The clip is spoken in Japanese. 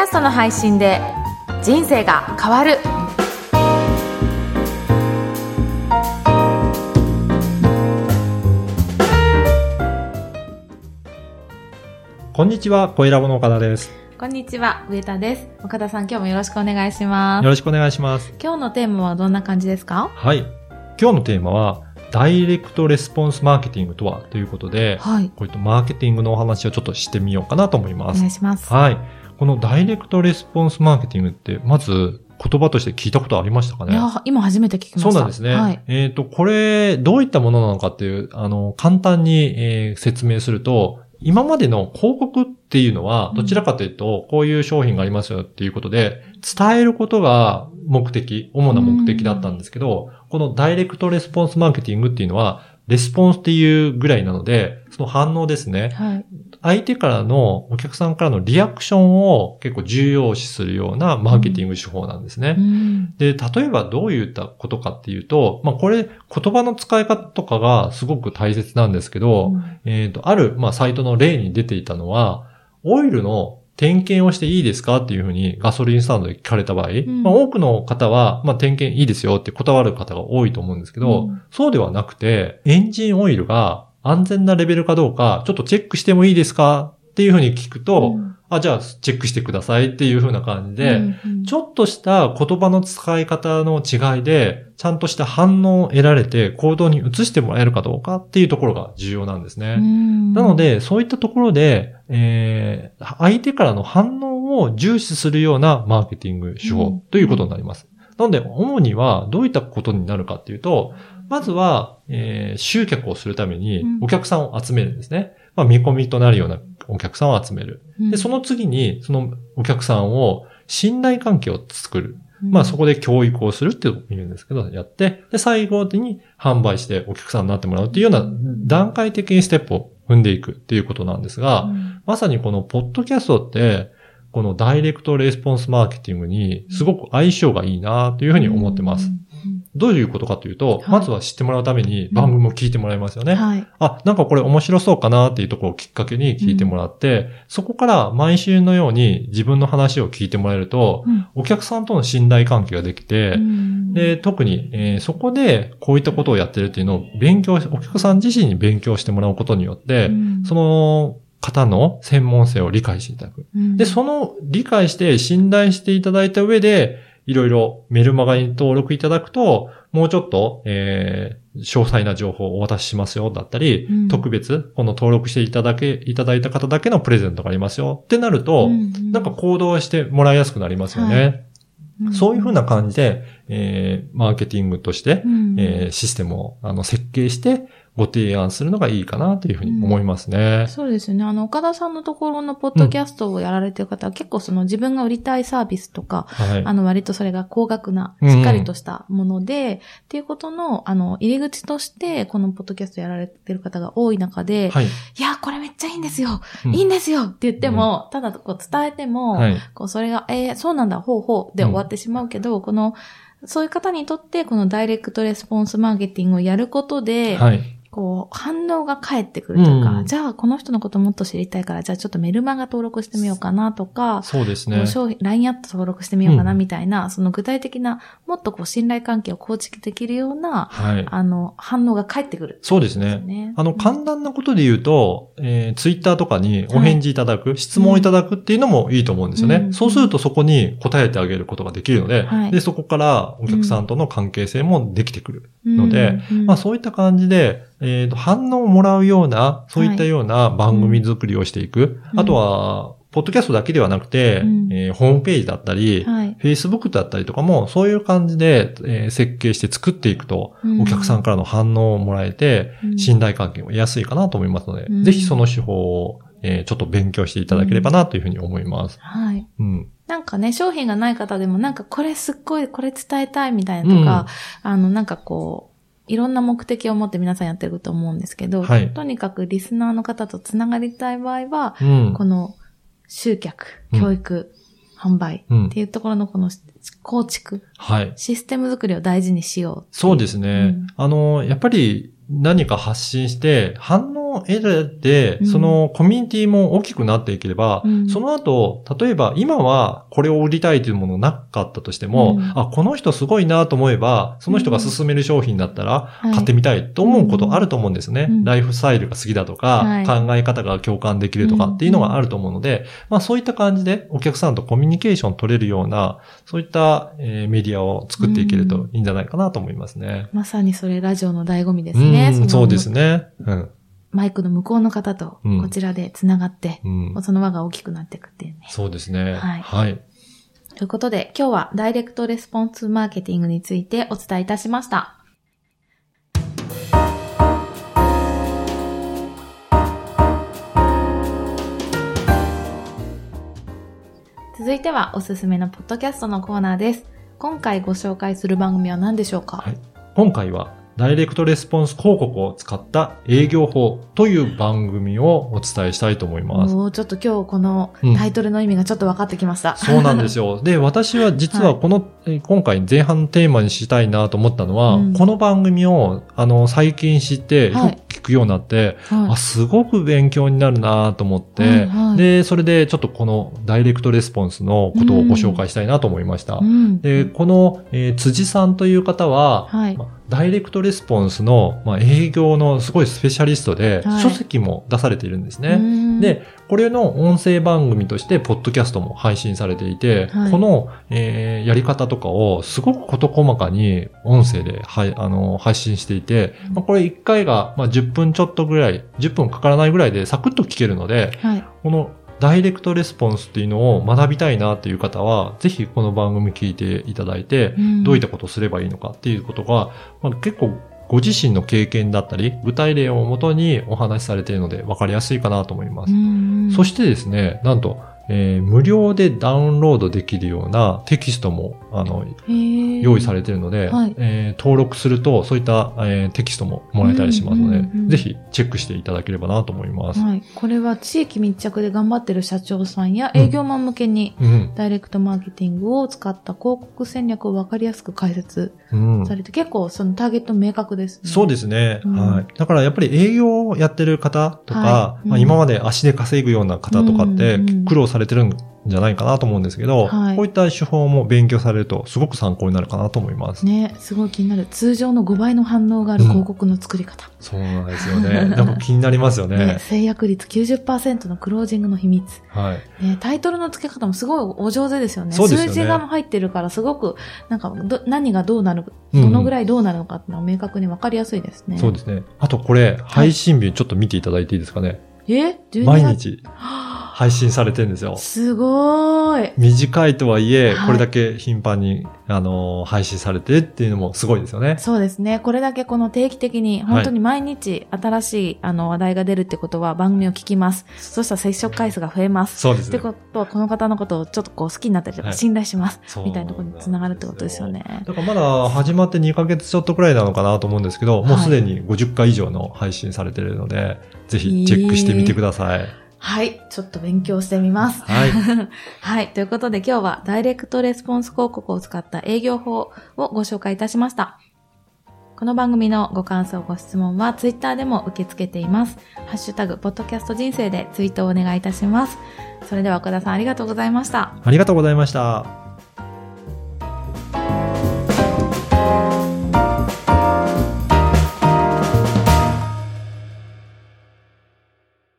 ャストの配信で人生が変わるこんにちは、小ラボの岡田です。こんにちは上田です岡田さん今日もよろしくお願いしますよろしくお願いします。今日のテーマはどんな感じですか？はい。今日のテーマは、ダイレクトレスポンスマーケティングとはということで、はいこういったマーケティングのお話をちょっとしてみようかなと思いおます願い。しますはい。このダイレクトレスポンスマーケティングって、まず言葉として聞いたことありましたかね？いや今初めて聞きました。そうなんですね。はい。えっ、と、これ、どういったものなのかっていう、あの、簡単に、えー説明すると、今までの広告っていうのは、どちらかというと、こういう商品がありますよっていうことで、伝えることが目的、主な目的だったんですけど、このダイレクトレスポンスマーケティングっていうのは、レスポンスっていうぐらいなので、その反応ですね。はい相手からの、お客さんからのリアクションを結構重要視するようなマーケティング手法なんですね。うんで、例えばどういったことかっていうと、まあこれ言葉の使い方とかがすごく大切なんですけど、えっ、と、ある、まあサイトの例に出ていたのは、オイルの点検をしていいですか？っていうふうにガソリンスタンドで聞かれた場合、ん。まあ多くの方は、まあ点検いいですよって断る方が多いと思うんですけど、うん。そうではなくて、エンジンオイルが安全なレベルかどうか、ちょっとチェックしてもいいですか？っていうふうに聞くと、うんあ、じゃあチェックしてくださいっていうふうな感じで、うんちょっとした言葉の使い方の違いで、ちゃんとした反応を得られて行動に移してもらえるかどうかっていうところが重要なんですね。うんなので、そういったところで、えー相手からの反応を重視するようなマーケティング手うん法ということになります。なので、主にはどういったことになるかっていうと、まずは、えー集客をするためにうんお客さんを集めるんですね。まあ、見込みとなるようなお客さんを集める。うんで、その次に、そのお客さんを信頼関係を作る。まあそこで教育をするっていう意味ですけど、やって、で、最後に販売してお客さんになってもらうっていうような段階的にステップを踏んでいくっていうことなんですが、うんまさにこのポッドキャストって、このダイレクトレスポンスマーケティングにすごく相性がいいなというふうに思ってます。うんどういうことかというと、はい。まずは知ってもらうために番組を聞いてもらいますよね。はい。あ、なんかこれ面白そうかなっていうところをきっかけに聞いてもらって、そこから毎週のように自分の話を聞いてもらえると、うん。お客さんとの信頼関係ができて、うん。で、特に、えーそこでこういったことをやってるっていうのを勉強し、お客さん自身に勉強してもらうことによって、うん。その方の専門性を理解していただく。うん。で、その理解して信頼していただいた上で、いろいろメルマガに登録いただくと、もうちょっと、えー詳細な情報をお渡ししますよ、だったり、うん。特別、この登録していただけ、いただいた方だけのプレゼントがありますよ、ってなると、うんなんか行動してもらいやすくなりますよね。はそういうふうな感じで、えーマーケティングとして、うん。えーシステムをあの設計してご提案するのがいいかなというふうに思いますね。そうですね。あの、岡田さんのところのポッドキャストをやられてる方は、結構その自分が売りたいサービスとか、はい。あの、割とそれが高額な、うんしっかりとしたもので、っていうことの、あの、入り口として、このポッドキャストやられてる方が多い中で、はい。いや、これめっちゃいいんですよ、うんいいんですよって言っても、ただこう伝えても、はい。こうそれが、えーそうなんだ、ほうほうで終わってしまうけど、この、そういう方にとって、このダイレクトレスポンスマーケティングをやることで、はい。こう、反応が返ってくるというか、うんじゃあこの人のこともっと知りたいから、じゃあちょっとメルマガ登録してみようかなとか、そうですね。商品、LINE アット登録してみようかなうんみたいな、その具体的な、もっとこう信頼関係を構築できるような、はい。あの、反応が返ってくる。そうですね。ね。あの、簡単なことで言うと、えー、ツイッターとかにお返事いただく、質問いただくっていうのもいいと思うんですよね。うんそうするとそこに答えてあげることができるので、はいで、そこからお客さんとの関係性もできてくるので、うん、まあそういった感じで、えーと、反応をもらうような、そういったような番組作りをしていく。うんあとは、ポッドキャストだけではなくて、うんえーホームページだったり、はい。Facebook だったりとかも、そういう感じで、えー設計して作っていくと、うんお客さんからの反応をもらえて、うん信頼関係を得やすいかなと思いますので、うんぜひその手法を、えーちょっと勉強していただければなというふうに思います。はい。うん。なんかね、商品がない方でも、なんかこれすっごい、これ伝えたいみたいなとか、あの、なんかこう、いろんな目的を持って皆さんやってると思うんですけど、はいとにかくリスナーの方とつながりたい場合は、うん。この集客、うん教育、販売うんっていうところのこの構築、はい。システム作りを大事にしよう。そうですね。うんあの、やっぱり何か発信して反応を得てう、んそのコミュニティも大きくなっていければ、うんその後、例えば今はこれを売りたいというものなかったとしても、うんあ、この人すごいなと思えば、その人が勧める商品だったら、い買ってみたいと思うことあると思うんですね。うんライフスタイルが好きだとか、はい考え方が共感できるとかっていうのがあると思うので、まあそういった感じでお客さんとコミュニケーション取れるような、そういった、えーメディアを作っていけるといいんじゃないかなと思いますね。まさにそれラジオの醍醐味ですね。のうんそうですね。うん。マイクの向こうの方とうんこちらで繋がって、うん。その輪が大きくなっていくっていうね。そうですね。はいはい。ということで、今日はダイレクトレスポンスマーケティングについてお伝えいたしました。続いてはおすすめのポッドキャストのコーナーです。今回ご紹介する番組は何でしょうか、はい今回は、ダイレクトレスポンス広告を使った営業法という番組をお伝えしたいと思います。おーちょっと今日このうん。タイトルの意味がちょっと分かってきました。そうなんですよ。で、私は実はこの、えー今回前半のテーマにしたいなと思ったのは、うん。この番組を、あの、最近知って、はい。よく聞くようになって、はい。あ、すごく勉強になるなと思って、はいはい。で、それでちょっとこのダイレクトレスポンスのことをご紹介したいなと思いました。うん。で、この、えー辻さんという方は、はい。まあダイレクトレスポンスの、まあ、営業のすごいスペシャリストで、はい書籍も出されているんですね。うんで、これの音声番組として、ポッドキャストも配信されていて、はいこの、えーやり方とかをすごく事細かに音声で、はい、あの、配信していて、まあ、これ1回が、まあ、10分ちょっとぐらい、10分かからないぐらいでサクッと聞けるので、はい。このダイレクトレスポンスっていうのを学びたいなっていう方は、ぜひこの番組聞いていただいて、どういったことをすればいいのかっていうことが、まあ、結構ご自身の経験だったり、具体例をもとにお話しされているので分かりやすいかなと思います。うんそしてですね、なんと、えー無料でダウンロードできるようなテキストも、あの、用意されれているので、はいえー登録すると、そういった、えーテキストももらえたりしますので、うんうんうんぜひチェックしていただければなと思います。はい。これは地域密着で頑張ってる社長さんや営業マン向けに、うん。ダイレクトマーケティングを使った広告戦略を分かりやすく解説うんされて、結構そのターゲット明確ですね。そうですね、うんはい。だからやっぱり営業をやってる方とか、はいうんまあ、今まで足で稼ぐような方とかってうんうん苦労されてるんじゃないかなと思うんですけど、はいこういった手法も勉強されるとすごく参考になるかなと思います。ね、すごい気になる。通常の5倍の反応がある広告の作り方。そうなんですよね。なんか気になりますよね。ね、制約率90%のクロージングの秘密。はい。ね、タイトルの付け方もすごいお上手ですよね。よね数字が入ってるからすごく、なんかど、何がどうなる、うんどのぐらいどうなるのかっていうのは明確に分かりやすいですね。そうですね。あとこれ、配信日ちょっと見ていただいていいですかね。え ?12 月？毎日は 配信されてるんですよあ。すごーい。短いとはいえ、はいこれだけ頻繁に、あのー配信されてるっていうのもすごいですよね。そうですね。これだけこの定期的に、本当に毎日新しい、あの話題が出るってことは番組を聞きます。そしたら接触回数が増えます。ってそうですね。ことは、この方のことをちょっとこう好きになったりとか、はい信頼します。みたいなところにつながるってことですよね。だからまだ始まって2ヶ月ちょっとくらいなのかなと思うんですけど、もうすでに50回以上の配信されているので、ぜひチェックしてみてください。はい。ちょっと勉強してみます。はい。はい。ということで今日はダイレクトレスポンス広告を使った営業法をご紹介いたしました。この番組のご感想、ご質問はツイッターでも受け付けています。ハッシュタグ、ポッドキャスト人生でツイートをお願いいたします。それでは岡田さんありがとうございました。ありがとうございました。